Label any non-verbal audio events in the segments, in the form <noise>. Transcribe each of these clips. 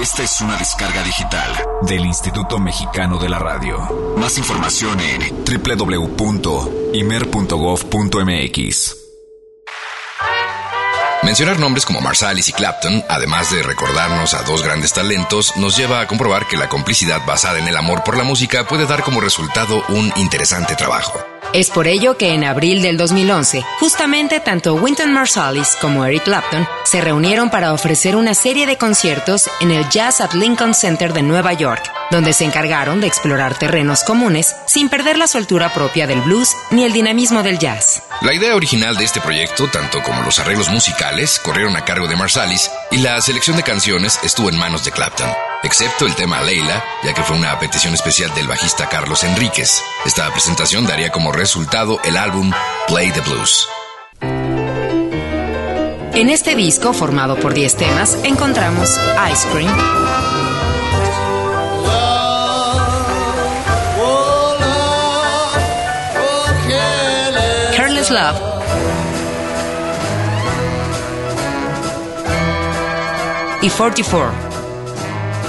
Esta es una descarga digital del Instituto Mexicano de la Radio. Más información en www.imer.gov.mx. Mencionar nombres como Marsalis y Clapton, además de recordarnos a dos grandes talentos, nos lleva a comprobar que la complicidad basada en el amor por la música puede dar como resultado un interesante trabajo. Es por ello que en abril del 2011, justamente tanto Wynton Marsalis como Eric Clapton se reunieron para ofrecer una serie de conciertos en el Jazz at Lincoln Center de Nueva York, donde se encargaron de explorar terrenos comunes sin perder la soltura propia del blues ni el dinamismo del jazz. La idea original de este proyecto, tanto como los arreglos musicales, corrieron a cargo de Marsalis y la selección de canciones estuvo en manos de Clapton excepto el tema Leila, ya que fue una petición especial del bajista Carlos Enríquez. Esta presentación daría como resultado el álbum Play the Blues. En este disco, formado por 10 temas, encontramos Ice Cream, Love, y 44.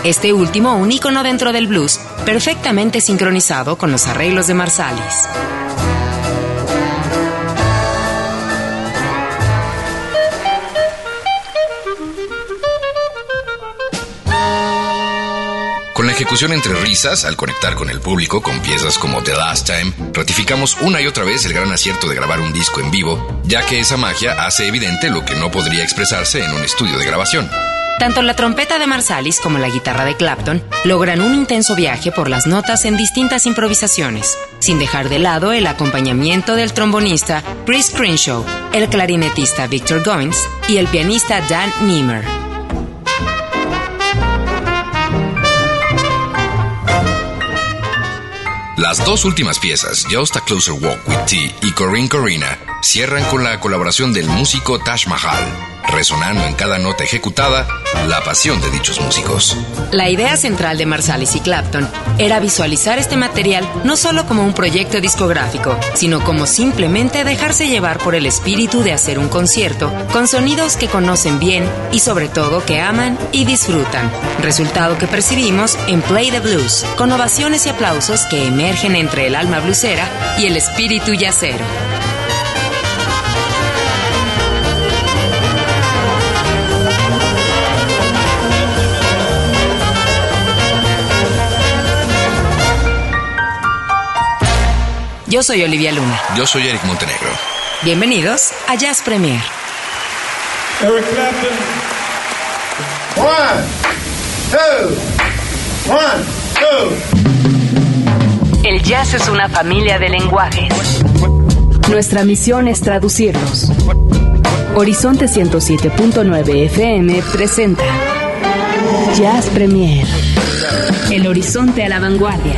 Este último un ícono dentro del blues, perfectamente sincronizado con los arreglos de Marsalis. Con la ejecución entre risas, al conectar con el público con piezas como The Last Time, ratificamos una y otra vez el gran acierto de grabar un disco en vivo, ya que esa magia hace evidente lo que no podría expresarse en un estudio de grabación. Tanto la trompeta de Marsalis como la guitarra de Clapton logran un intenso viaje por las notas en distintas improvisaciones, sin dejar de lado el acompañamiento del trombonista Chris Crenshaw, el clarinetista Victor Goins y el pianista Dan Niemer. Las dos últimas piezas, Just a Closer Walk with T y Corinne Corina, cierran con la colaboración del músico Tash Mahal, resonando en cada nota ejecutada la pasión de dichos músicos. La idea central de Marsalis y Clapton era visualizar este material no solo como un proyecto discográfico, sino como simplemente dejarse llevar por el espíritu de hacer un concierto con sonidos que conocen bien y sobre todo que aman y disfrutan. Resultado que percibimos en Play the Blues, con ovaciones y aplausos que emergen entre el alma blusera y el espíritu yacero. Yo soy Olivia Luna. Yo soy Eric Montenegro. Bienvenidos a Jazz Premier. Eric Clapton. One, two, one, two. El jazz es una familia de lenguajes. Nuestra misión es traducirlos. Horizonte 107.9 FM presenta Jazz Premier. El horizonte a la vanguardia.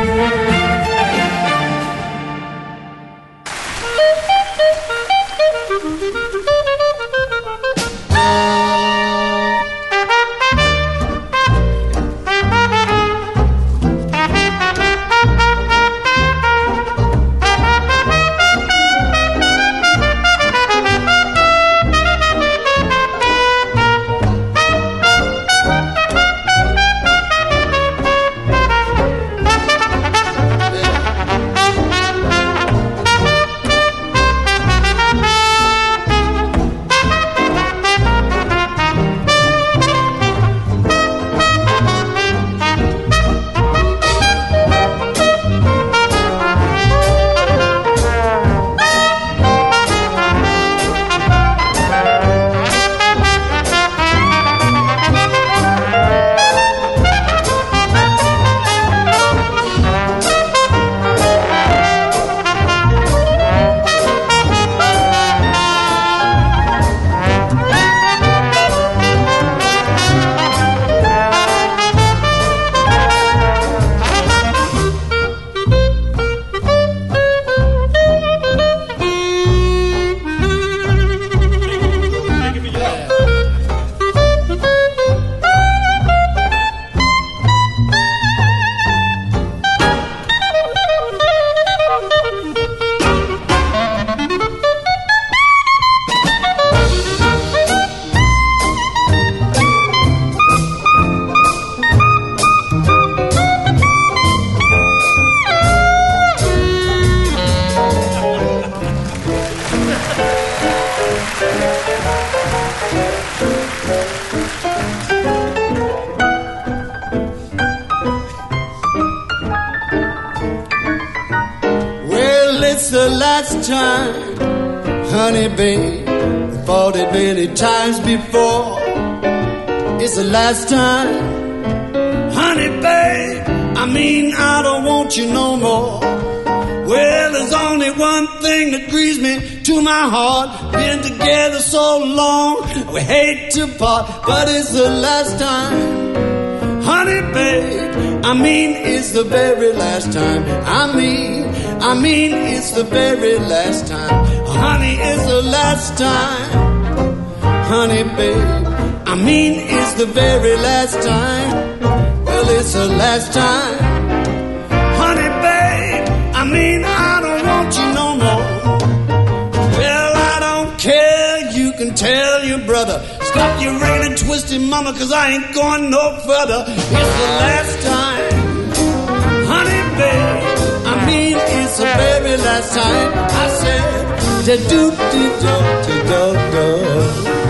It's the last time, honey, babe. I mean, I don't want you no more. Well, there's only one thing that grieves me to my heart. Been together so long, we hate to part, but it's the last time, honey, babe. I mean, it's the very last time. I mean, I mean, it's the very last time. Honey, it's the last time. Honey, babe. I mean, it's the very last time. Well, it's the last time. Honey, babe. I mean, I don't want you no more. Well, I don't care. You can tell your brother. Stop your and twisted mama, cause I ain't going no further. It's the last time. Honey, babe. I mean, it's the very last time I said, da do do do do do do.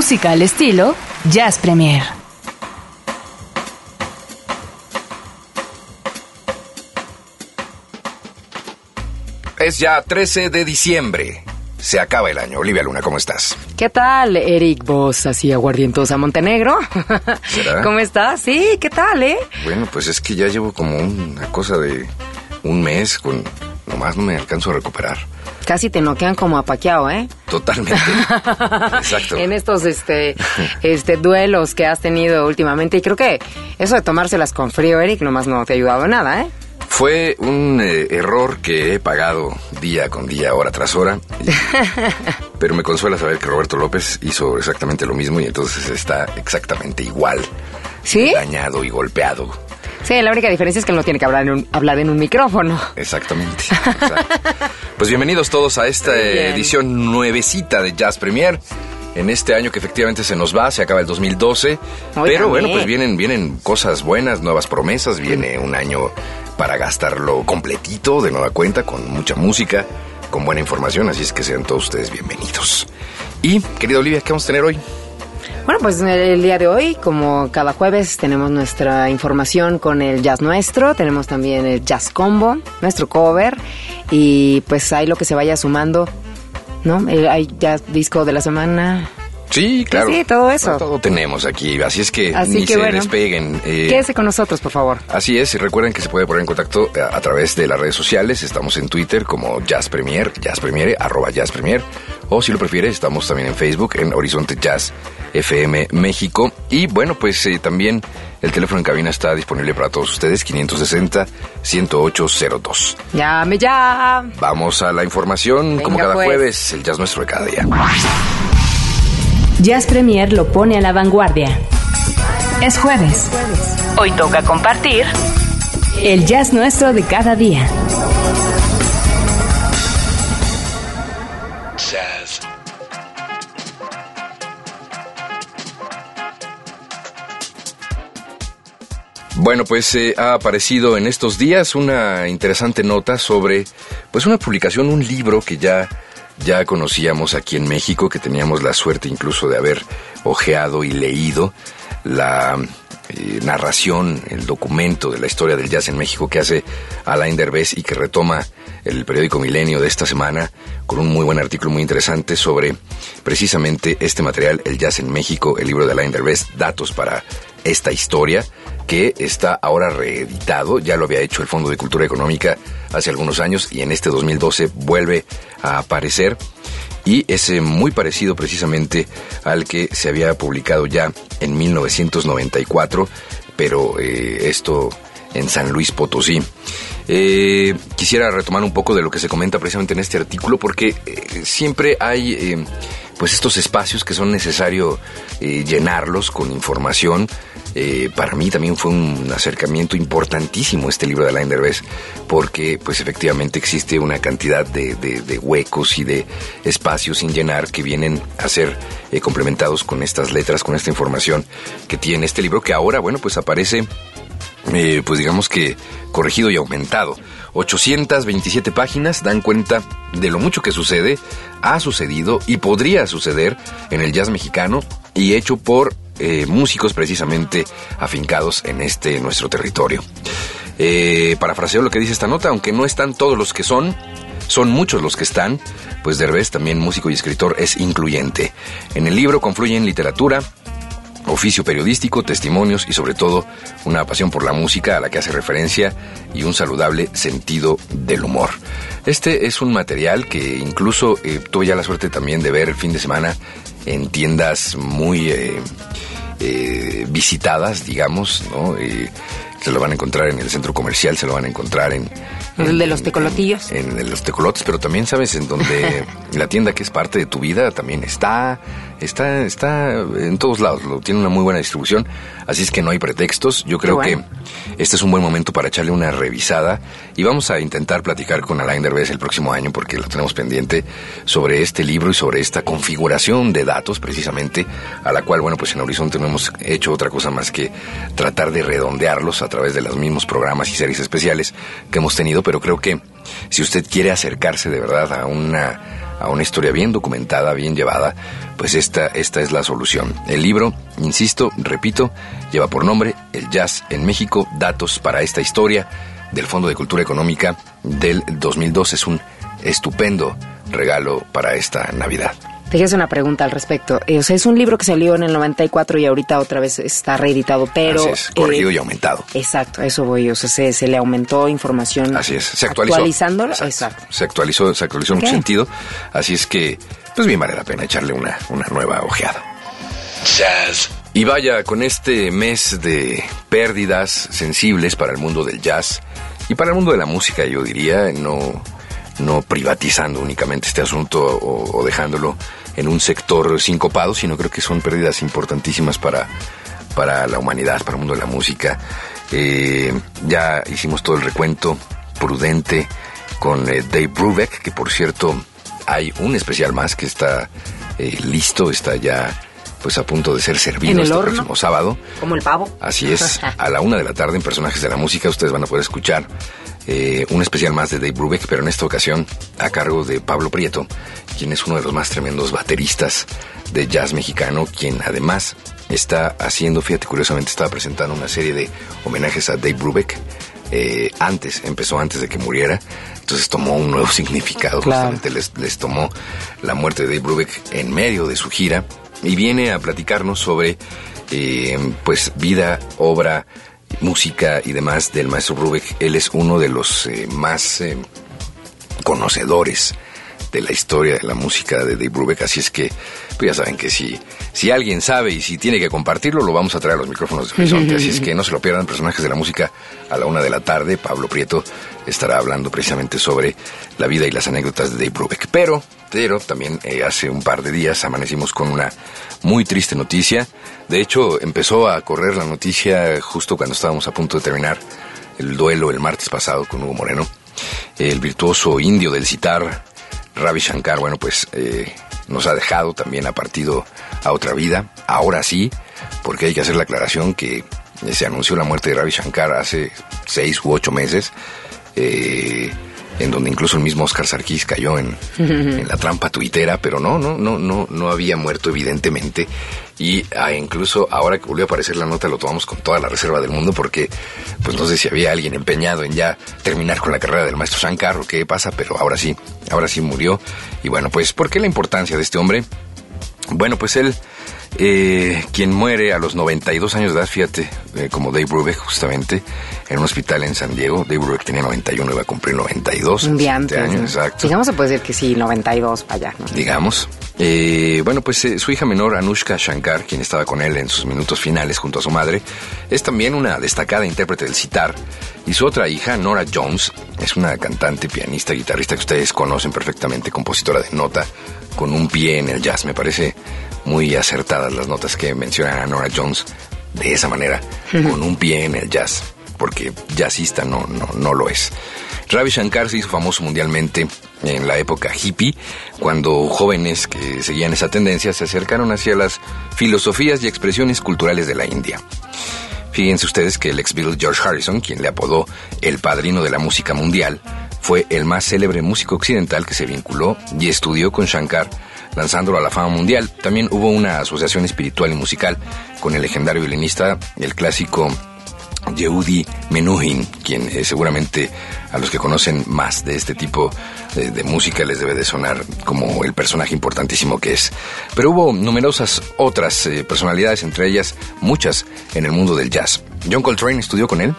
Música al estilo Jazz Premier. Es ya 13 de diciembre. Se acaba el año. Olivia Luna, ¿cómo estás? ¿Qué tal, Eric? Vos así aguardientosa Montenegro. <laughs> ¿Será? ¿Cómo estás? Sí, ¿qué tal, eh? Bueno, pues es que ya llevo como una cosa de un mes con... Nomás no me alcanzo a recuperar. Casi te noquean como apaqueado, ¿eh? Totalmente. <laughs> Exacto. en estos este, este duelos que has tenido últimamente. Y creo que eso de tomárselas con frío, Eric, nomás no te ha ayudado en nada, ¿eh? Fue un eh, error que he pagado día con día, hora tras hora. Y- <laughs> pero me consuela saber que Roberto López hizo exactamente lo mismo y entonces está exactamente igual. ¿Sí? Dañado y golpeado. Sí, la única diferencia es que él no tiene que hablar en un, hablar en un micrófono. Exactamente. <laughs> Pues bienvenidos todos a esta bien. edición nuevecita de Jazz Premier. En este año que efectivamente se nos va, se acaba el 2012. Hoy pero también. bueno, pues vienen, vienen cosas buenas, nuevas promesas. Viene un año para gastarlo completito, de nueva cuenta, con mucha música, con buena información. Así es que sean todos ustedes bienvenidos. Y, querida Olivia, ¿qué vamos a tener hoy? Bueno, pues el día de hoy, como cada jueves, tenemos nuestra información con el jazz nuestro, tenemos también el jazz combo, nuestro cover, y pues ahí lo que se vaya sumando, ¿no? Eh, Hay jazz disco de la semana. Sí, claro. sí, todo eso. Todo tenemos aquí, así es que Así ni que se bueno. despeguen. eh, Quédese con nosotros, por favor. Así es, y recuerden que se puede poner en contacto eh, a, a través de las redes sociales. Estamos en Twitter como Jazz Premier, Jazz Premier, arroba Jazz Premier. O si lo prefiere, estamos también en Facebook en Horizonte Jazz FM México. Y bueno, pues eh, también el teléfono en cabina está disponible para todos ustedes, 560-10802. Llame ya. Vamos a la información, Venga, como cada pues. jueves, el jazz nuestro de cada día. Jazz Premier lo pone a la vanguardia. Es jueves. Hoy toca compartir el jazz nuestro de cada día. Bueno, pues eh, ha aparecido en estos días una interesante nota sobre, pues una publicación, un libro que ya, ya conocíamos aquí en México, que teníamos la suerte incluso de haber ojeado y leído, la eh, narración, el documento de la historia del jazz en México que hace Alain Derbez y que retoma el periódico Milenio de esta semana con un muy buen artículo muy interesante sobre precisamente este material, el jazz en México, el libro de Alain Derbez, datos para esta historia que está ahora reeditado, ya lo había hecho el Fondo de Cultura Económica hace algunos años y en este 2012 vuelve a aparecer y es eh, muy parecido precisamente al que se había publicado ya en 1994, pero eh, esto en San Luis Potosí. Eh, quisiera retomar un poco de lo que se comenta precisamente en este artículo porque siempre hay pues estos espacios que son necesario llenarlos con información eh, para mí también fue un acercamiento importantísimo este libro de Alain Derbez, porque pues efectivamente existe una cantidad de, huecos y de espacios sin llenar que vienen a ser eh, complementados con estas letras, con esta información que tiene este libro, que ahora, bueno, pues aparece, eh, pues digamos que corregido y aumentado. 827 páginas dan cuenta de lo mucho que sucede, ha sucedido y podría suceder en el jazz mexicano y hecho por eh, músicos precisamente afincados en este nuestro territorio. Eh, parafraseo lo que dice esta nota, aunque no están todos los que son, son muchos los que están, pues Derbez, también músico y escritor, es incluyente. En el libro confluyen literatura, oficio periodístico, testimonios y sobre todo una pasión por la música a la que hace referencia y un saludable sentido del humor. Este es un material que incluso eh, tuve ya la suerte también de ver el fin de semana en tiendas muy eh, eh, visitadas, digamos, ¿no? se lo van a encontrar en el centro comercial, se lo van a encontrar en... el de los tecolotillos. En, en, los tecolotes, pero también, ¿sabes? En donde <laughs> la tienda que es parte de tu vida también está está, está en todos lados, lo, tiene una muy buena distribución, así es que no hay pretextos. Yo creo que este es un buen momento para echarle una revisada y vamos a intentar platicar con Alain Derbez el próximo año, porque lo tenemos pendiente, sobre este libro y sobre esta configuración de datos, precisamente, a la cual, bueno, pues en Horizonte no hemos hecho otra cosa más que tratar de redondearlos a través de los mismos programas y series especiales que hemos tenido, pero creo que si usted quiere acercarse de verdad a una a una historia bien documentada, bien llevada, pues esta, esta es la solución. El libro, insisto, repito, lleva por nombre El Jazz en México, datos para esta historia del Fondo de Cultura Económica del 2002. Es un estupendo regalo para esta Navidad. Te una pregunta al respecto. Eh, o sea, es un libro que salió en el 94 y ahorita otra vez está reeditado, pero... Así es, corrido eh, y aumentado. Exacto, eso voy. O sea, se, le aumentó información. Así es, se actualizó. Actualizándolo, exacto. Se actualizó, se actualizó en un sentido. Así es que, pues bien vale la pena echarle una, una nueva ojeada. Jazz. Y vaya, con este mes de pérdidas sensibles para el mundo del jazz y para el mundo de la música, yo diría, no, no privatizando únicamente este asunto o dejándolo en un sector sincopado, sino creo que son pérdidas importantísimas para, para la humanidad, para el mundo de la música. Eh, ya hicimos todo el recuento prudente con eh, Dave Brubeck, que por cierto hay un especial más que está eh, listo, está ya pues a punto de ser servido este próximo sábado. Como el pavo. Así es, <laughs> a la una de la tarde en Personajes de la Música ustedes van a poder escuchar eh, un especial más de Dave Brubeck, pero en esta ocasión a cargo de Pablo Prieto, quien es uno de los más tremendos bateristas de jazz mexicano, quien además está haciendo, fíjate, curiosamente estaba presentando una serie de homenajes a Dave Brubeck. Eh, antes, empezó antes de que muriera, entonces tomó un nuevo <laughs> significado, justamente les, les tomó la muerte de Dave Brubeck en medio de su gira y viene a platicarnos sobre eh, pues vida, obra, música y demás del maestro Brubeck. Él es uno de los eh, más eh, conocedores de la historia de la música de Dave Brubeck, así es que pues ya saben que si, si alguien sabe y si tiene que compartirlo, lo vamos a traer a los micrófonos de Horizonte, <laughs> así es que no se lo pierdan, personajes de la música a la una de la tarde, Pablo Prieto estará hablando precisamente sobre la vida y las anécdotas de Dave Brubeck, pero, pero también eh, hace un par de días amanecimos con una muy triste noticia, de hecho empezó a correr la noticia justo cuando estábamos a punto de terminar el duelo el martes pasado con Hugo Moreno, el virtuoso indio del citar, Ravi Shankar, bueno, pues eh, nos ha dejado, también ha partido a otra vida. Ahora sí, porque hay que hacer la aclaración que se anunció la muerte de Ravi Shankar hace seis u ocho meses. Eh, en donde incluso el mismo Oscar Sarkis cayó en, en la trampa tuitera, pero no, no, no, no, no había muerto evidentemente. Y ah, incluso ahora que volvió a aparecer la nota lo tomamos con toda la reserva del mundo porque pues no sé si había alguien empeñado en ya terminar con la carrera del maestro Shankar o qué pasa, pero ahora sí, ahora sí murió. Y bueno, pues ¿por qué la importancia de este hombre? Bueno, pues él eh, quien muere a los 92 años de edad, fíjate, eh, como Dave Brubeck justamente, en un hospital en San Diego. Dave Brubeck tenía 91, iba a cumplir 92. Un día antes. Este año, exacto. Digamos, se puede decir que sí, 92 para allá. ¿no? Digamos. Eh, bueno, pues eh, su hija menor, Anushka Shankar, quien estaba con él en sus minutos finales junto a su madre, es también una destacada intérprete del sitar. Y su otra hija, Nora Jones, es una cantante, pianista, guitarrista que ustedes conocen perfectamente, compositora de nota, con un pie en el jazz. Me parece muy acertadas las notas que mencionan a Nora Jones de esa manera, con un pie en el jazz, porque jazzista no, no, no lo es. Ravi Shankar se hizo famoso mundialmente en la época hippie, cuando jóvenes que seguían esa tendencia se acercaron hacia las filosofías y expresiones culturales de la India. Fíjense ustedes que el ex Beatle George Harrison, quien le apodó el padrino de la música mundial, fue el más célebre músico occidental que se vinculó y estudió con Shankar, lanzándolo a la fama mundial. También hubo una asociación espiritual y musical con el legendario violinista, el clásico Yehudi Menuhin, quien eh, seguramente a los que conocen más de este tipo de, de, música les debe de sonar como el personaje importantísimo que es. Pero hubo numerosas otras eh, personalidades, entre ellas muchas en el mundo del jazz. John Coltrane estudió con él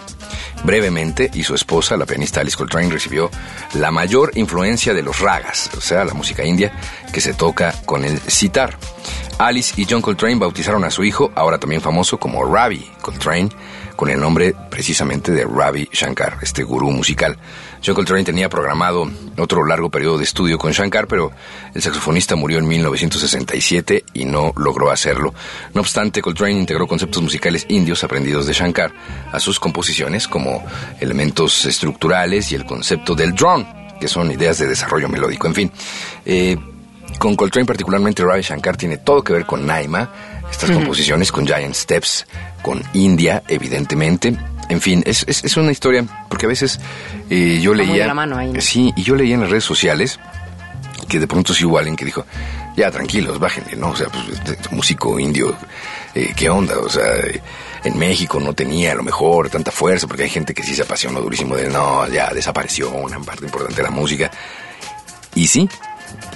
brevemente y su esposa, la pianista Alice Coltrane, recibió la mayor influencia de los ragas, o sea, la música india que se toca con el sitar. Alice y John Coltrane bautizaron a su hijo, ahora también famoso como Ravi Coltrane, con el nombre precisamente de Ravi Shankar, este gurú musical. John Coltrane tenía programado otro largo periodo de estudio con Shankar, pero el saxofonista murió en 1967 y no logró hacerlo. No obstante, Coltrane integró conceptos musicales indios aprendidos de Shankar a sus composiciones como elementos estructurales y el concepto del drone, que son ideas de desarrollo melódico. En fin, eh, con Coltrane particularmente Ravi Shankar tiene todo que ver con Naima, estas uh -huh. composiciones con Giant Steps, con India, evidentemente. En fin, es, es, es una historia, porque a veces eh, yo Está leía... la mano ahí, ¿no? Sí, y yo leía en las redes sociales que de pronto sí hubo alguien que dijo, ya tranquilos, bájenle, ¿no? O sea, pues este músico indio, eh, ¿qué onda? O sea, eh, en México no tenía a lo mejor tanta fuerza, porque hay gente que sí se apasionó durísimo de, no, ya desapareció una parte importante de la música. Y sí,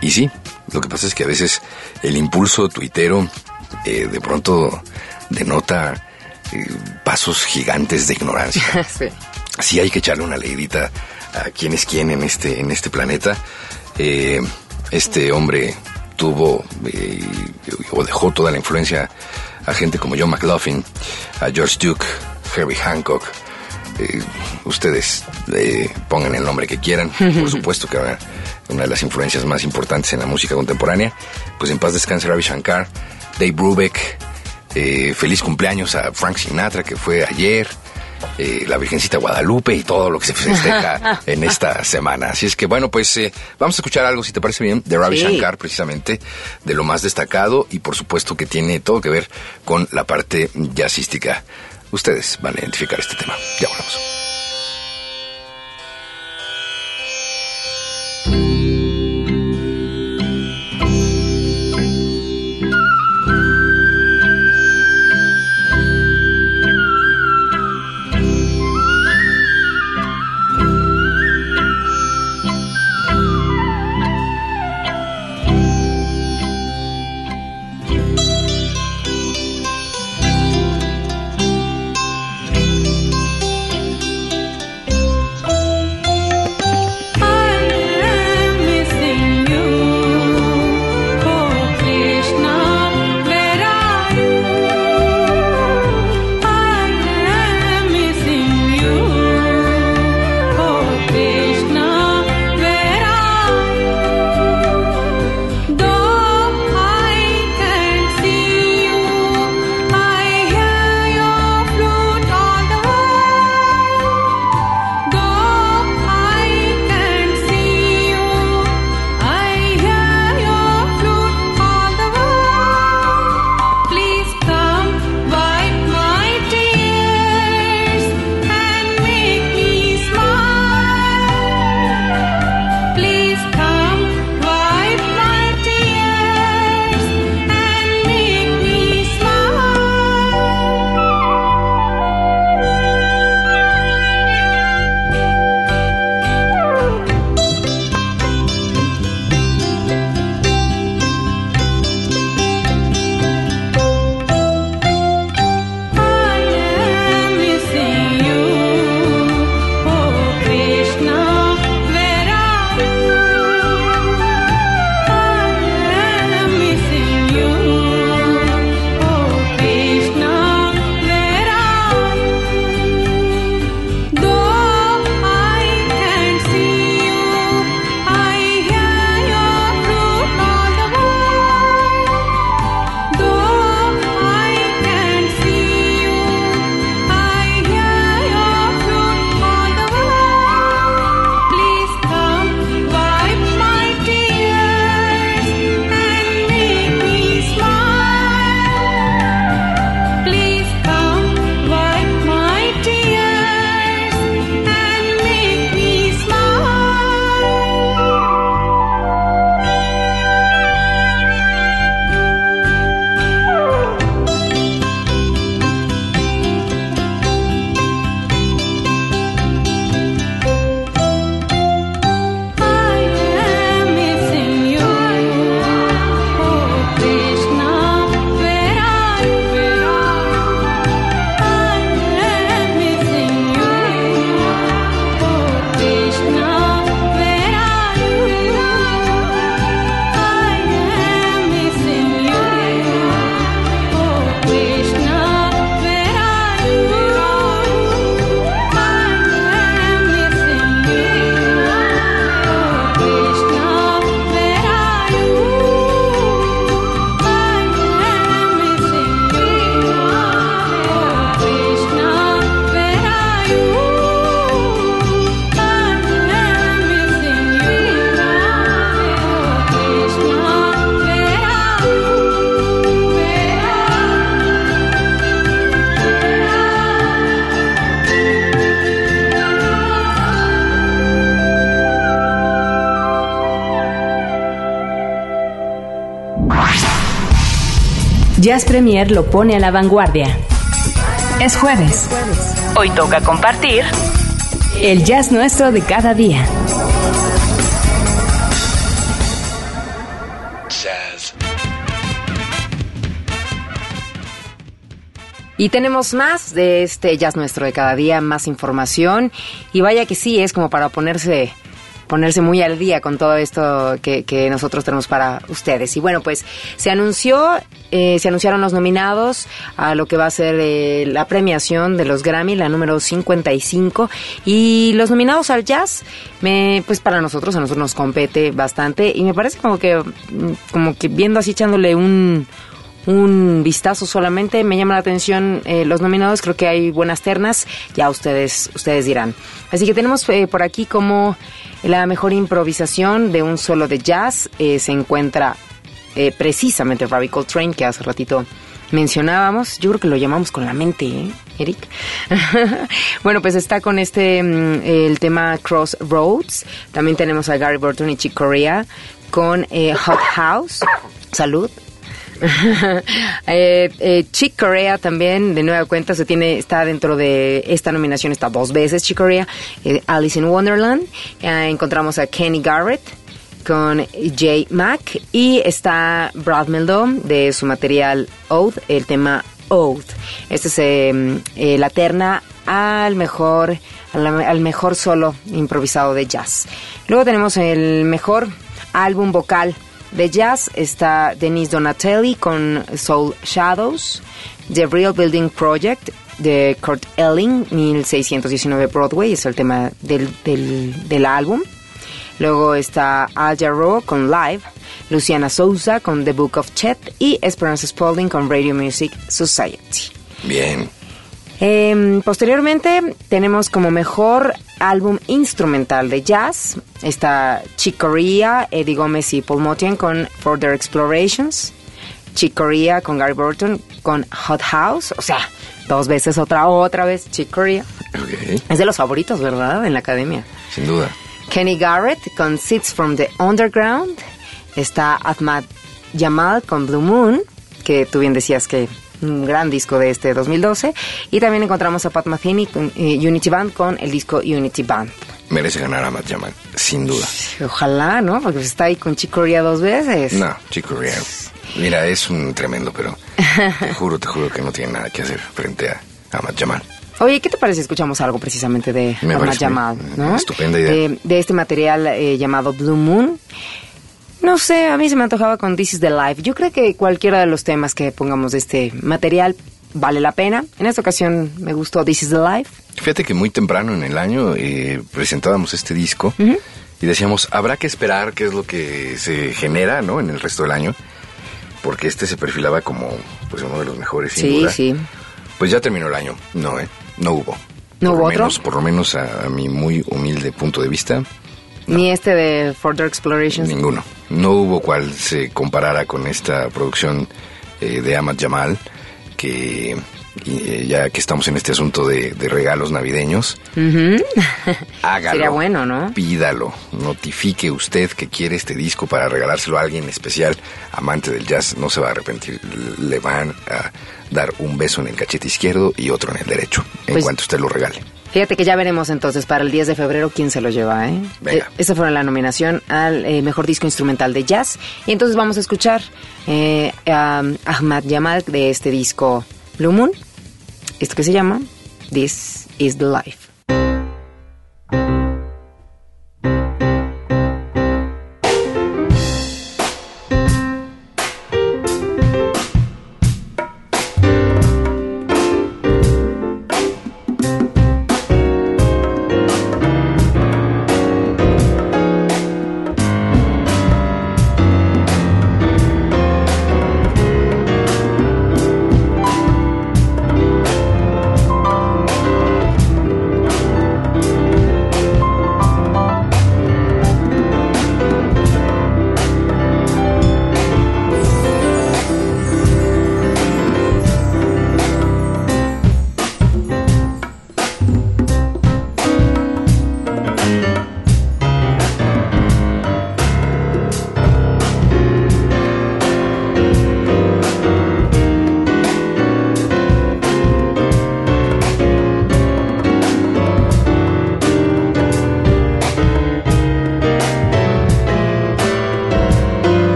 y sí, lo que pasa es que a veces el impulso tuitero eh, de pronto denota eh, pasos gigantes de ignorancia. <laughs> sí. Sí hay que echarle una leidita a quién es quién en este, en este planeta. Eh, este hombre tuvo eh, o dejó toda la influencia a gente como John McLaughlin, a George Duke, Herbie Hancock. Eh, ustedes eh, pongan el nombre que quieran. <laughs> Por supuesto que una de las influencias más importantes en la música contemporánea. Pues en paz descanse Ravi Shankar, Dave Brubeck. Eh, feliz cumpleaños a Frank Sinatra, que fue ayer. Eh, la Virgencita Guadalupe y todo lo que se festeja <laughs> en esta semana. Así es que bueno, pues eh, vamos a escuchar algo, si te parece bien, de Ravi Sí. Shankar, precisamente, de lo más destacado y por supuesto que tiene todo que ver con la parte jazzística. Ustedes van a identificar este tema. Ya volvemos. Premier lo pone a la vanguardia. Es jueves. Hoy toca compartir el jazz nuestro de cada día. Y tenemos más de este jazz nuestro de cada día, más información. Y vaya que sí, es como para ponerse ponerse muy al día con todo esto que, nosotros tenemos para ustedes. Y bueno, pues se anunció, eh, se anunciaron los nominados a lo que va a ser eh, la premiación de los Grammy, la número 55. Y los nominados al jazz, me, pues para nosotros, a nosotros nos compete bastante. Y me parece como que, mm, como que viendo así, echándole un un vistazo solamente. Me llama la atención eh, los nominados, creo que hay buenas ternas, ya ustedes, ustedes dirán. Así que tenemos eh, por aquí como la mejor improvisación de un solo de jazz. Se encuentra precisamente Ravi Coltrane, que hace ratito mencionábamos. Yo creo que lo llamamos con la mente, ¿eh, Eric? <laughs> bueno, pues está con este, mm, el tema Crossroads. También tenemos a Gary Burton y Chick Corea con Hot House. Salud. <laughs> eh, eh, Chick Corea también, de nueva cuenta, se tiene, está dentro de esta nominación, está dos veces Chick Corea. Eh, Alice in Wonderland. Eh, encontramos a Kenny Garrett con Jay Mack y está Brad Meldon de su material Oath, el tema Oath. Esta es em, la terna al mejor, al mejor solo improvisado de jazz. Luego tenemos el mejor álbum vocal de jazz está Denise Donatelli con Soul Shadows, The Real Building Project de Kurt Elling, 1619 Broadway, es el tema del, del, álbum. Luego está Al Jarreau con Live, Luciana Souza con The Book of Chet y Esperanza Spalding con Radio Music Society. Bien. Em, posteriormente tenemos como mejor álbum instrumental de jazz. Está Chick Corea, Eddie Gómez y Paul Motian con Further Explorations. Chick Corea con Gary Burton con Hot House. O sea, dos veces otra, otra vez Chick Corea. Es de los favoritos, ¿verdad? En la academia. Sin duda. Kenny Garrett con Seeds from the Underground. Está Ahmad Jamal con Blue Moon, que tú bien decías que un gran disco de este 2012. Y también encontramos a Pat Metheny con eh, Unity Band con el disco Unity Band. Merece ganar a Matt Jamal, sin duda. Ojalá, ¿no? Porque está ahí con Chick Corea dos veces. No, Chick Corea. Mira, es un tremendo, pero <laughs> te juro, te juro que no tiene nada que hacer frente a, a Matt Jamal. Oye, ¿qué te parece? Escuchamos algo precisamente de Jamal, ¿no? Estupenda idea. De, este material eh, llamado Blue Moon. No sé, a mí se me antojaba con This is the Life. Yo creo que cualquiera de los temas que pongamos de este material vale la pena. En esta ocasión me gustó This is the Life. Fíjate que muy temprano en el año eh, presentábamos este disco y decíamos, habrá que esperar qué es lo que se genera ¿no? en el resto del año, porque este se perfilaba como pues uno de los mejores. Sin sí, sí. Pues ya terminó el año. No, ¿eh? No hubo. ¿No por hubo otro? Menos, por lo menos a mi muy humilde punto de vista, ni este de Further Explorations. Ninguno. No hubo cual se comparara con esta producción eh, de Ahmad Jamal, que eh, ya que estamos en este asunto de, regalos navideños, <laughs> hágalo. Sería bueno, ¿no? Pídalo, notifique usted que quiere este disco para regalárselo a alguien especial, amante del jazz, no se va a arrepentir. Le van a dar un beso en el cachete izquierdo y otro en el derecho, en pues cuanto usted lo regale. Fíjate que ya veremos entonces para el 10 de febrero quién se lo lleva, ¿eh? Venga. Eh, esa fue la nominación al eh, mejor disco instrumental de jazz. Y entonces vamos a escuchar eh, a Ahmad Jamal de este disco Blue Moon. Esto que se llama This is the Life.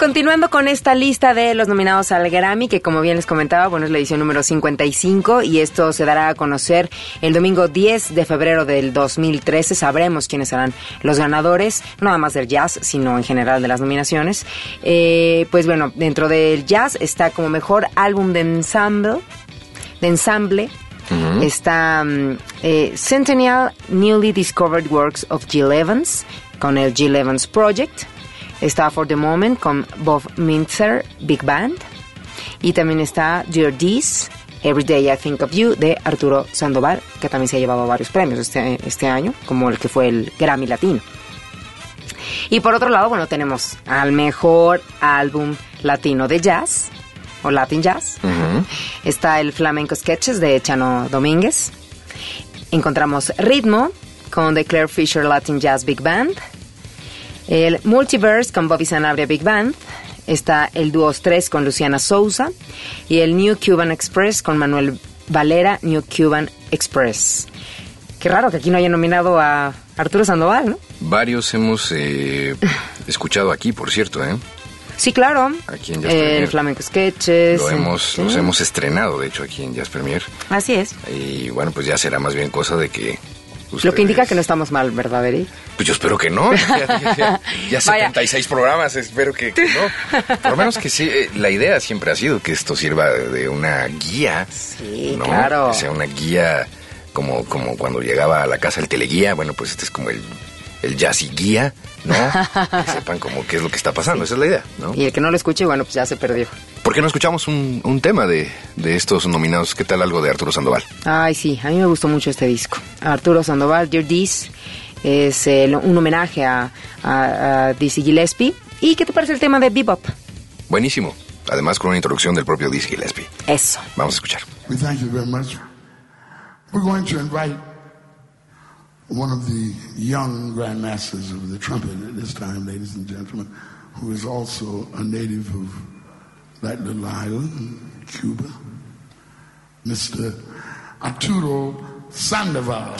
Continuando con esta lista de los nominados al Grammy, que como bien les comentaba, bueno, es la edición número 55 y esto se dará a conocer el domingo 10 de febrero del 2013. Sabremos quiénes serán los ganadores, no nada más del jazz, sino en general de las nominaciones. Eh, pues bueno, dentro del jazz está como mejor álbum de ensemble, de ensamble, Está mm, eh, Centennial Newly Discovered Works of Jill Evans con el Jill Evans Project. Está For the Moment con Bob Mintzer Big Band. Y también está Dear Dees, Every Day I Think of You de Arturo Sandoval, que también se ha llevado varios premios este, este año, como el que fue el Grammy Latino. Y por otro lado, bueno, tenemos al mejor álbum latino de jazz, o Latin Jazz. Está el Flamenco Sketches de Chano Domínguez. Encontramos Ritmo con The Claire Fisher Latin Jazz Big Band el Multiverse con Bobby Sanabria Big Band, está el Duos 3 con Luciana Souza y el New Cuban Express con Manuel Valera New Cuban Express. Qué raro que aquí no haya nominado a Arturo Sandoval, ¿no? Varios hemos eh, <laughs> escuchado aquí, por cierto, ¿eh? Sí, claro. Aquí en Jazz El Flamenco Sketches. Lo hemos, Los hemos estrenado, de hecho, aquí en Jazz Premier. Así es. Y bueno, pues ya será más bien cosa de que lo que indica que no estamos mal, ¿verdad, Eric? Pues yo espero que no. <laughs> Ya, 76 programas, espero que, no. Por lo menos que sí, eh, la idea siempre ha sido que esto sirva de una guía. Sí, claro. Que sea una guía como, como cuando llegaba a la casa el teleguía. Bueno, pues este es como el, el jazz y guía, ¿no? <laughs> que sepan como qué es lo que está pasando, esa es la idea, ¿no? Y el que no lo escuche, bueno, pues ya se perdió. ¿Por qué no escuchamos un, un tema de, de, estos nominados? ¿Qué tal algo de Arturo Sandoval? Ay, sí, a mí me gustó mucho este disco. Arturo Sandoval, Dear This, es un homenaje a, a, a, Dizzy Gillespie. ¿Y qué te parece el tema de Bebop? Buenísimo. Además con una introducción del propio Dizzy Gillespie. Eso. Vamos a escuchar. We thank you very much. We're going to invite one of the young Grand Masters of the trumpet at this time, ladies and gentlemen, who is also a native of that little island, Cuba, Mr. Arturo Sandoval.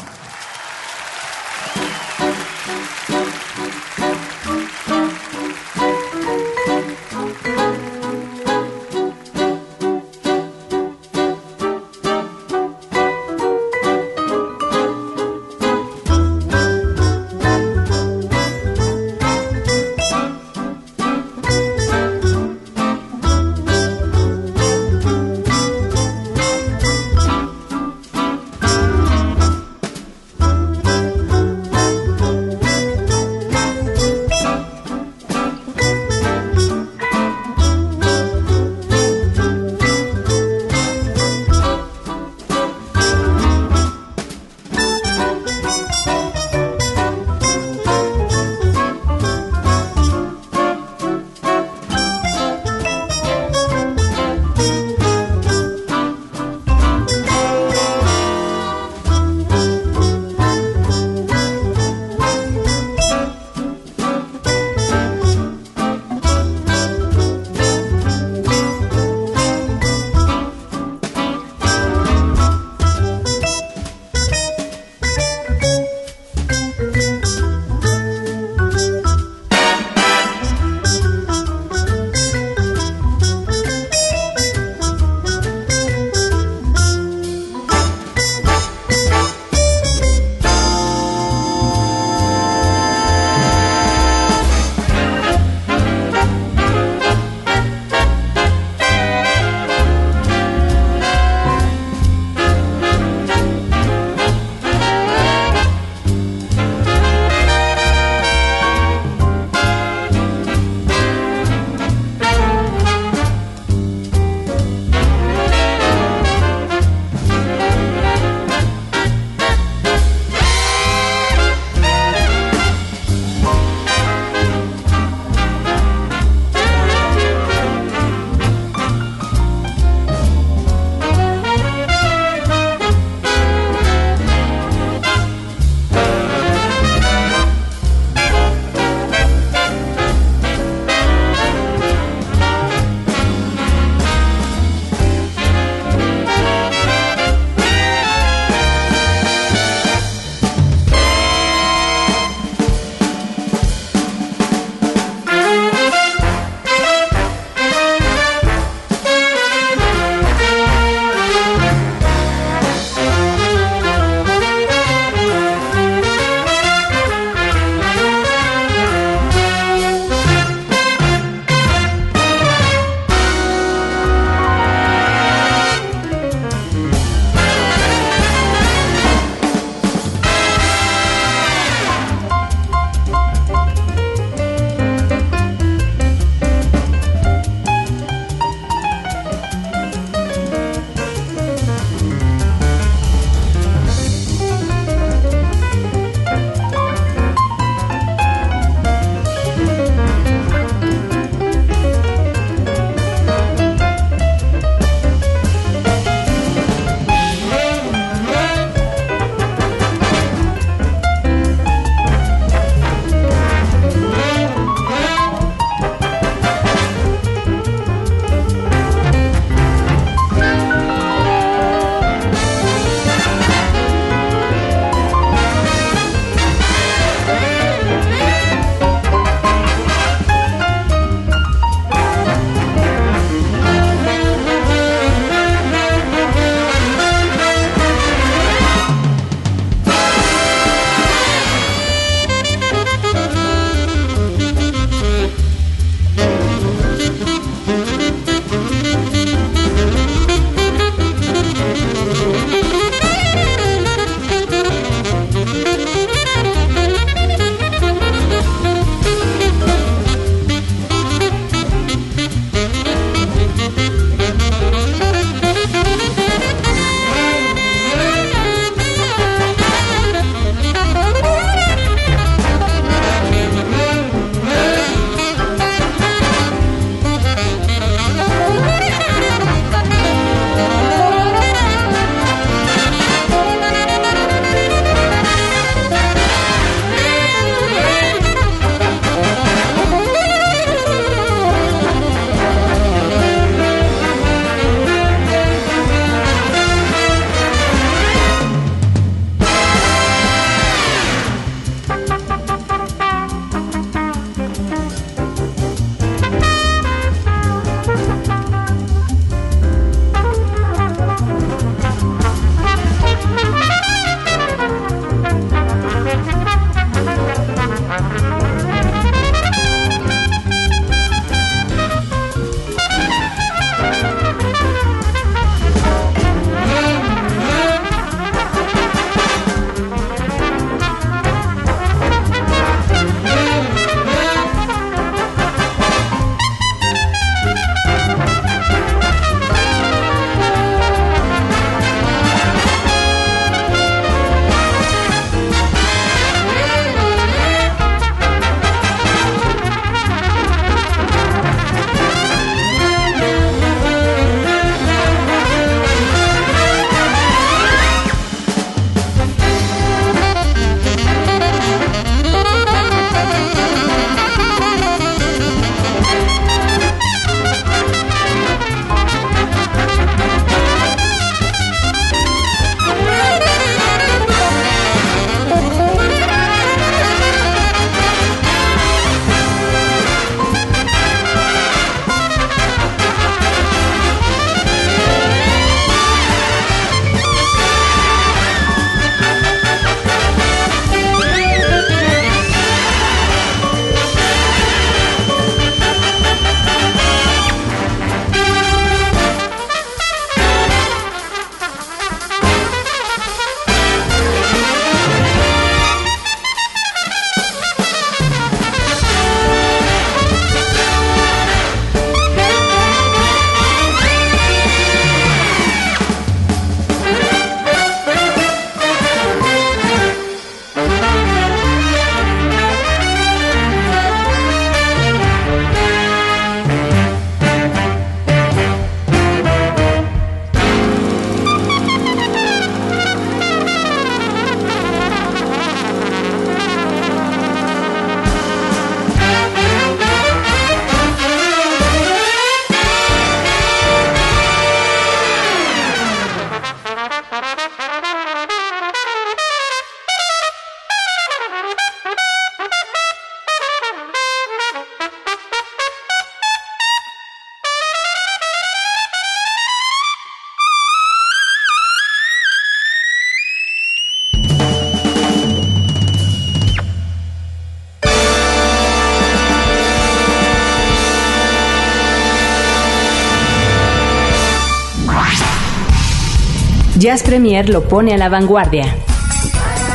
Jazz Premier lo pone a la vanguardia.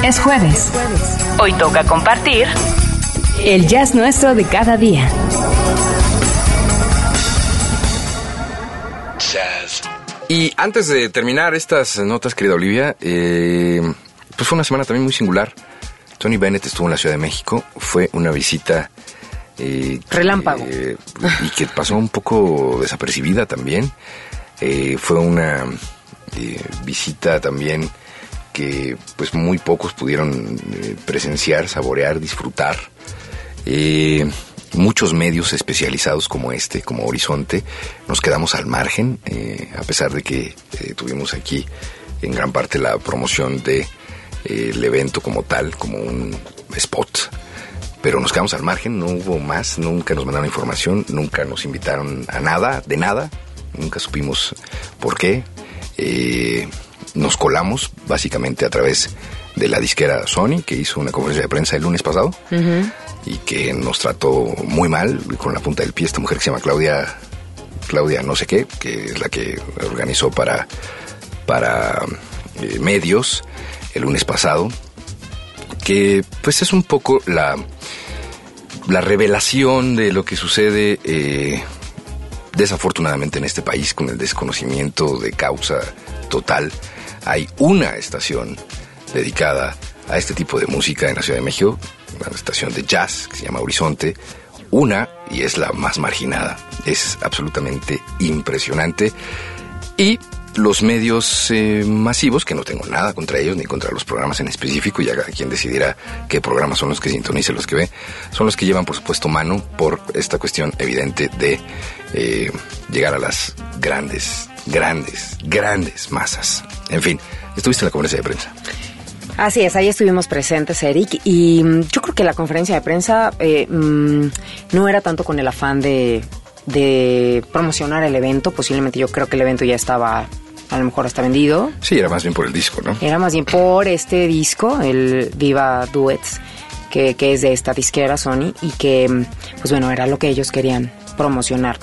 Es jueves. Hoy toca compartir el jazz nuestro de cada día. Y antes de terminar estas notas, querida Olivia, eh, pues fue una semana también muy singular. Tony Bennett estuvo en la Ciudad de México, fue una visita... Eh, Relámpago. Eh, y que pasó un poco desapercibida también. fue una visita también que pues muy pocos pudieron presenciar, saborear, disfrutar. muchos medios especializados como este, como Horizonte, nos quedamos al margen, a pesar de que tuvimos aquí en gran parte la promoción de el evento como tal, como un spot. Pero nos quedamos al margen, no hubo más, nunca nos mandaron información, nunca nos invitaron a nada, de nada, nunca supimos por qué. Eh, nos colamos básicamente a través de la disquera Sony, que hizo una conferencia de prensa el lunes pasado y que nos trató muy mal con la punta del pie esta mujer que se llama Claudia, Claudia no sé qué, que es la que organizó para, para eh, medios el lunes pasado, que pues es un poco la, la revelación de lo que sucede eh, desafortunadamente en este país con el desconocimiento de causa total. Hay una estación dedicada a este tipo de música en la Ciudad de México, una estación de jazz que se llama Horizonte, una y es la más marginada. Es absolutamente impresionante. Y los medios eh, masivos, que no tengo nada contra ellos ni contra los programas en específico, y haga quien decidirá qué programas son los que sintonice, los que ve, son los que llevan, por supuesto, mano por esta cuestión evidente de eh, llegar a las grandes, grandes, grandes masas. En fin, estuviste en la conferencia de prensa. Así es, ahí estuvimos presentes, Eric, y mm, yo creo que la conferencia de prensa eh, mm, no era tanto con el afán de de promocionar el evento. Posiblemente yo creo que el evento ya estaba a lo mejor está vendido. Sí, era más bien por el disco, ¿no? Era más bien por este disco, el Viva Duets, que, que es de esta disquera Sony y que, pues bueno, era lo que ellos querían promocionar.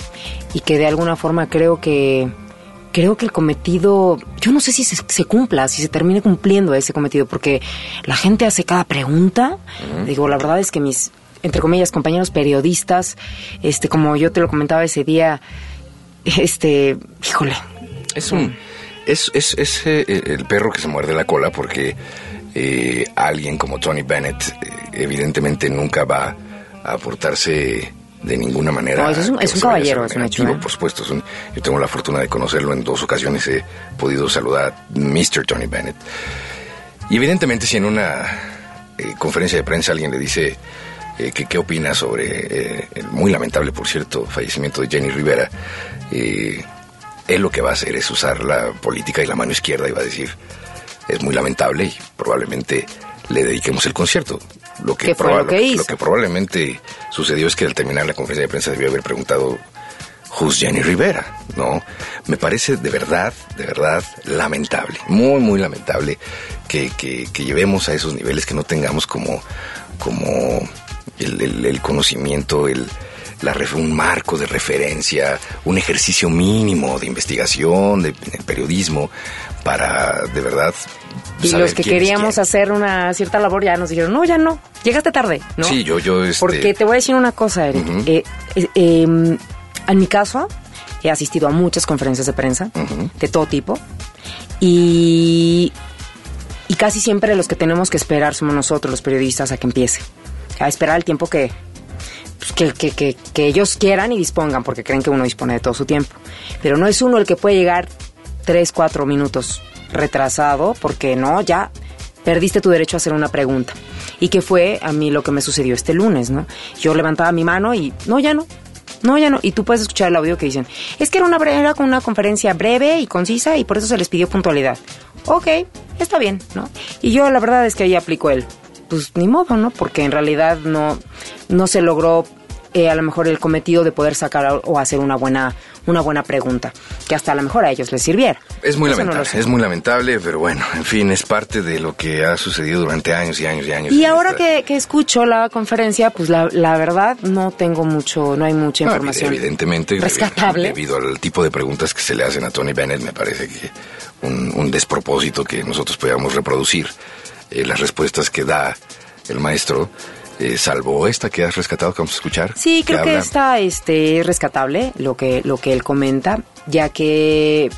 Y que de alguna forma creo que creo que el cometido, yo no sé si se, cumpla, si se termine cumpliendo ese cometido, porque la gente hace cada pregunta. Digo, la verdad es que mis, entre comillas, compañeros periodistas, este, como yo te lo comentaba ese día, este, híjole. Es un, es, es, es eh, el perro que se muerde la cola porque eh, alguien como Tony Bennett eh, evidentemente nunca va a aportarse de ninguna manera. No, es un, es un caballero, es un hecho. Por supuesto, yo tengo la fortuna de conocerlo en dos ocasiones, he podido saludar a Mr. Tony Bennett. Y evidentemente si en una conferencia de prensa alguien le dice que qué opina sobre el muy lamentable, por cierto, fallecimiento de Jenny Rivera, él lo que va a hacer es usar la política y la mano izquierda y va a decir, es muy lamentable y probablemente le dediquemos el concierto. Lo que, lo, que lo que probablemente sucedió es que al terminar la conferencia de prensa debió haber preguntado, Who's Jenny Rivera? No, me parece de verdad, de verdad lamentable, muy, muy lamentable que, que, llevemos a esos niveles, que no tengamos como, como el conocimiento, el, la, un marco de referencia, un ejercicio mínimo de investigación, de, periodismo, para de verdad... Y los que queríamos hacer una cierta labor ya nos dijeron, no, ya no, llegaste tarde, ¿no? Sí, yo, yo... Este... Porque te voy a decir una cosa, Eric. Eh, eh, em, en mi caso, he asistido a muchas conferencias de prensa, de todo tipo, y, y casi siempre los que tenemos que esperar somos nosotros, los periodistas, a que empiece. A esperar el tiempo que, pues, que, que, que, ellos quieran y dispongan, porque creen que uno dispone de todo su tiempo. Pero no es uno el que puede llegar tres, cuatro minutos retrasado, porque no, ya perdiste tu derecho a hacer una pregunta. Y que fue a mí lo que me sucedió este lunes, ¿no? Yo levantaba mi mano y, no, ya no, no, ya no. Y tú puedes escuchar el audio que dicen, es que era una, era una conferencia breve y concisa y por eso se les pidió puntualidad. Ok, está bien, ¿no? Y yo la verdad es que ahí aplico el, pues ni modo, ¿no? Porque en realidad no, no se logró eh, a lo mejor el cometido de poder sacar o hacer una buena, una buena pregunta, que hasta a lo mejor a ellos les sirviera. Es muy lamentable, es muy lamentable, pero bueno, en fin, es parte de lo que ha sucedido durante años y años y años. Y ahora que, escucho la conferencia, pues la, verdad no tengo mucho, no hay mucha información. evidentemente, rescatable. Debido al tipo de preguntas que se le hacen a Tony Bennett, me parece que un, despropósito que nosotros podamos reproducir eh, las respuestas que da el maestro. Eh, salvo esta que has rescatado que vamos a escuchar. Sí, creo que, está este, rescatable lo que, lo que él comenta, ya que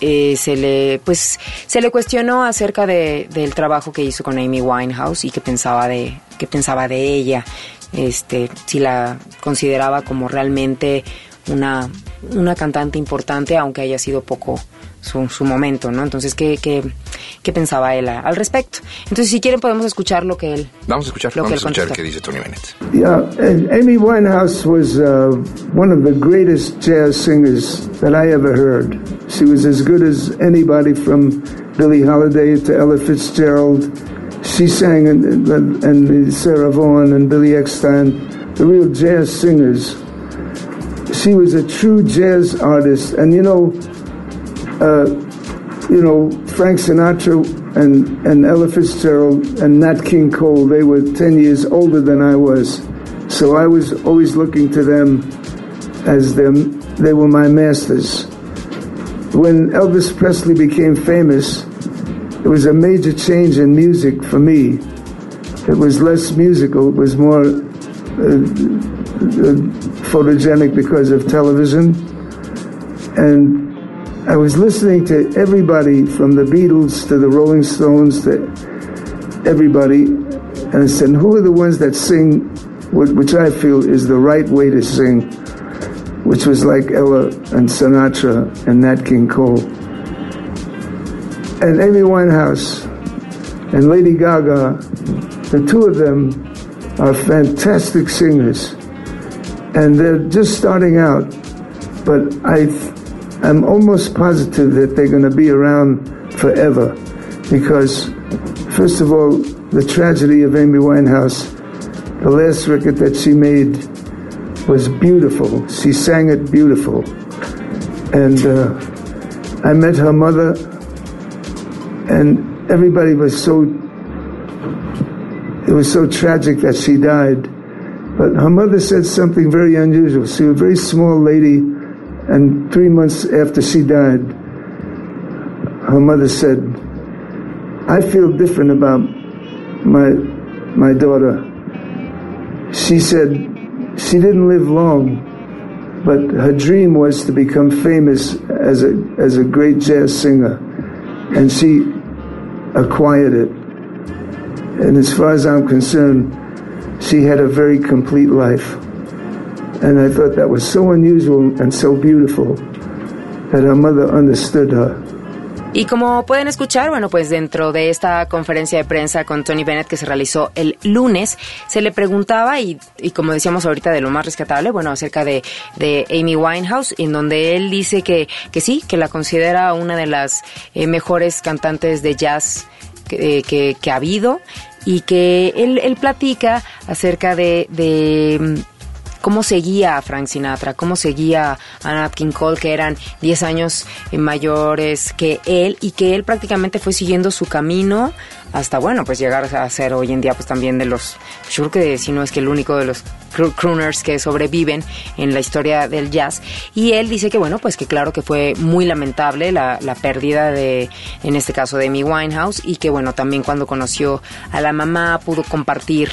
eh, se le pues se le cuestionó acerca de, del trabajo que hizo con Amy Winehouse y que pensaba de que pensaba de ella este si la consideraba como realmente una una cantante importante aunque haya sido poco su, su momento, ¿no? Entonces, ¿qué, qué, qué pensaba él al respecto? Entonces, si quieren, podemos escuchar lo que él. Vamos a escuchar, lo vamos que a escuchar qué dice Tony Bennett. Yeah, Amy Winehouse was uh, one of the greatest jazz singers that I ever heard. She was as good as anybody from Billie Holiday to Ella Fitzgerald. She sang and, and Sarah Vaughan and Billy Eckstein, the real jazz singers. She was a true jazz artist, and you know uh, you know, Frank Sinatra and, and Ella Fitzgerald and Nat King Cole, they were 10 years older than I was. So I was always looking to them as them, they were my masters. When Elvis Presley became famous, it was a major change in music for me. It was less musical, it was more uh, uh, photogenic because of television. And I was listening to everybody from the Beatles to the Rolling Stones to everybody, and I said, who are the ones that sing, which I feel is the right way to sing, which was like Ella and Sinatra and Nat King Cole. And Amy Winehouse and Lady Gaga, the two of them are fantastic singers. And they're just starting out, but I I'm almost positive that they're going to be around forever because, first of all, the tragedy of Amy Winehouse, the last record that she made was beautiful. She sang it beautiful. And uh, I met her mother, and everybody was so, it was so tragic that she died. But her mother said something very unusual. She was a very small lady and three months after she died, her mother said, I feel different about my, my daughter. She said she didn't live long, but her dream was to become famous as a, as a great jazz singer. And she acquired it. And as far as I'm concerned, she had a very complete life. And I thought that was so unusual and so beautiful that her mother understood her. Y como pueden escuchar, bueno, pues dentro de esta conferencia de prensa con Tony Bennett que se realizó el lunes, se le preguntaba, y, y como decíamos ahorita de lo más rescatable, bueno, acerca de, de Amy Winehouse, en donde él dice que, que sí, que la considera una de las eh, mejores cantantes de jazz que, que, que, ha habido, y que él, él platica acerca de, de cómo seguía a Frank Sinatra, cómo seguía a Nat King Cole, que eran 10 años mayores que él y que él prácticamente fue siguiendo su camino hasta, bueno, pues llegar a ser hoy en día pues también de los, yo creo que si no es que el único de los crooners que sobreviven en la historia del jazz. Y él dice que, bueno, pues que claro que fue muy lamentable la, la pérdida de, en este caso, de Amy Winehouse y que, bueno, también cuando conoció a la mamá pudo compartir,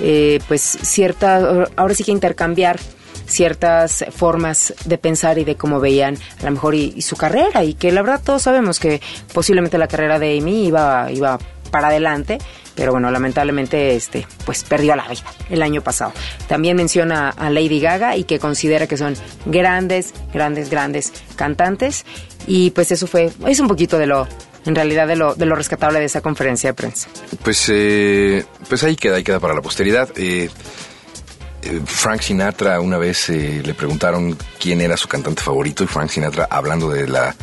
eh, pues cierta, ahora sí que intercambiar ciertas formas de pensar y de cómo veían a lo mejor y, su carrera y que la verdad todos sabemos que posiblemente la carrera de Amy iba, iba para adelante, pero bueno, lamentablemente este pues perdió la vida el año pasado. También menciona a Lady Gaga y que considera que son grandes, grandes, grandes cantantes y pues eso fue es un poquito de lo en realidad de lo, de lo rescatable de esa conferencia de prensa. Pues eh, pues ahí queda, ahí queda para la posteridad. Eh, eh, Frank Sinatra una vez le preguntaron quién era su cantante favorito y Frank Sinatra hablando de la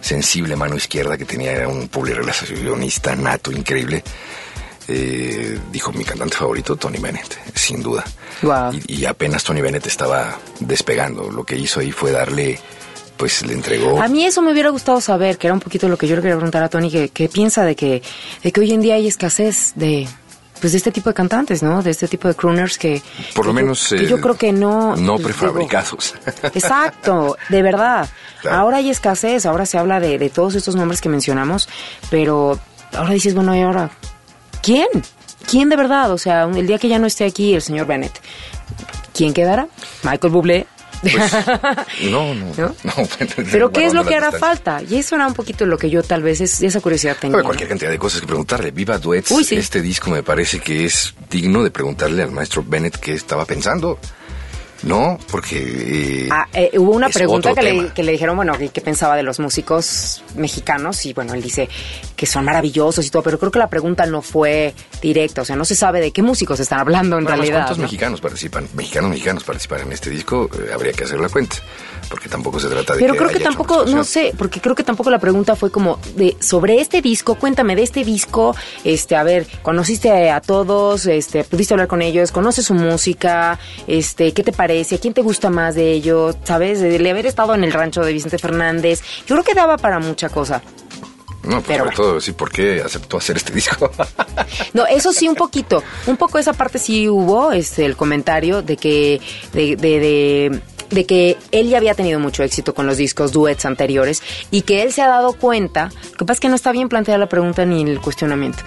sensible mano izquierda que tenía un relacionista nato increíble. Eh, dijo mi cantante favorito, Tony Bennett, sin duda. Y, apenas Tony Bennett estaba despegando, lo que hizo ahí fue darle pues le entregó. A mí eso me hubiera gustado saber, que era un poquito lo que yo le quería preguntar a Tony, que, que piensa de que, de que hoy en día hay escasez de, pues de este tipo de cantantes, ¿no? De este tipo de crooners que... Por lo que menos... Yo, que yo eh, creo que no... No pues, prefabricados. digo, <laughs> exacto, de verdad. Claro. Ahora hay escasez, ahora se habla de, de todos estos nombres que mencionamos, pero ahora dices, bueno, ¿y ahora quién? ¿Quién de verdad? O sea, el día que ya no esté aquí el señor Bennett, ¿quién quedará? Michael Bublé. Pues, <laughs> no, no, ¿No? no, <laughs> Pero ¿qué es lo que hará falta? Y eso era un poquito lo que yo tal vez, es, esa curiosidad tenía. Cualquier cantidad de cosas que preguntarle. Viva Duets, Uy, sí. este disco me parece que es digno de preguntarle al maestro Bennett qué estaba pensando. No, porque... eh, Ah, eh, hubo una pregunta que le, que dijeron, bueno, ¿qué, qué pensaba de los músicos mexicanos? Y bueno, él dice que son maravillosos y todo, pero creo que la pregunta no fue directa, o sea, no se sabe de qué músicos están hablando en Bueno, realidad. ¿Cuántos ¿no? mexicanos participan? Mexicanos, mexicanos participan en este disco. Eh, habría que hacer la cuenta. Porque tampoco se trata de Pero que creo que tampoco, no sé, porque creo que tampoco la pregunta fue como de sobre este disco, cuéntame de este disco, este, a ver, conociste a todos, este, pudiste hablar con ellos, conoces su música, este, ¿qué te parece? ¿A quién te gusta más de ellos? ¿Sabes? De, de haber estado en el rancho de Vicente Fernández. Yo creo que daba para mucha cosa. No, pues Pero sobre todo, sí, ¿por qué aceptó hacer este disco? <laughs> No, eso sí, un poquito. Un poco esa parte sí hubo, este, el comentario de que, de, de, de, de que él ya había tenido mucho éxito con los discos duets anteriores y que él se ha dado cuenta, lo que pasa es que no está bien planteada la pregunta ni el cuestionamiento.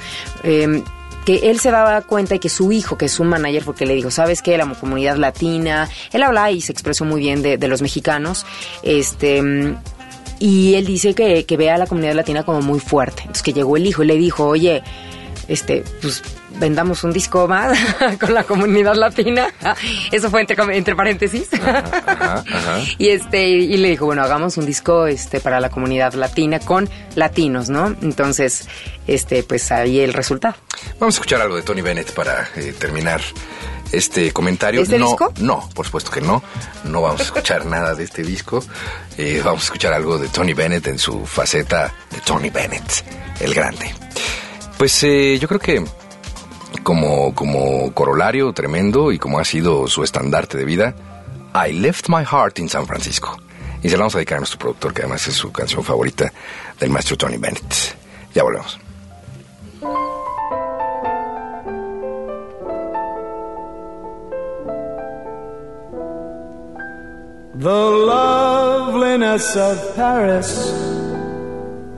eh, que él se daba cuenta y que su hijo, que es un manager, porque le dijo, ¿sabes qué? La comunidad latina, él habla y se expresó muy bien de, de los mexicanos, este, y él dice que, que ve a la comunidad latina como muy fuerte. Entonces que llegó el hijo y le dijo, oye, este, pues vendamos un disco más <laughs> con la comunidad latina. Eso fue entre, entre paréntesis. Ajá, ajá. <laughs> Y este, y le dijo, bueno, hagamos un disco este para la comunidad latina con latinos, ¿no? Entonces, este, pues ahí el resultado. Vamos a escuchar algo de Tony Bennett para eh, terminar este comentario. ¿Este no, disco? no, por supuesto que no. No vamos a escuchar <laughs> nada de este disco. Eh, vamos a escuchar algo de Tony Bennett en su faceta de Tony Bennett, el grande. Pues eh, yo creo que como, como corolario tremendo y como ha sido su estandarte de vida, I Left My Heart in San Francisco. Y se la vamos a dedicar a nuestro productor, que además es su canción favorita del maestro Tony Bennett. Ya volvemos. The loveliness of Paris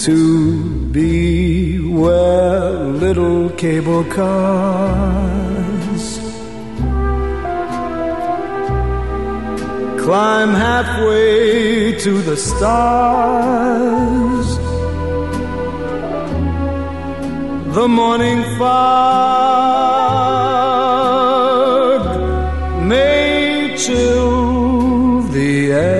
to be where little cable cars climb halfway to the stars. The morning fog may chill the air.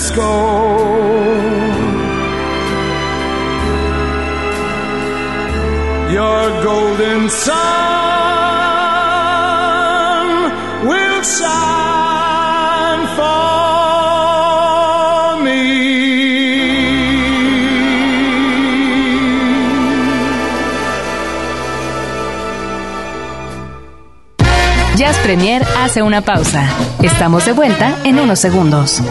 Francisco. Your golden sun will shine for me. Jazz Premier hace una pausa. Estamos de vuelta en unos segundos.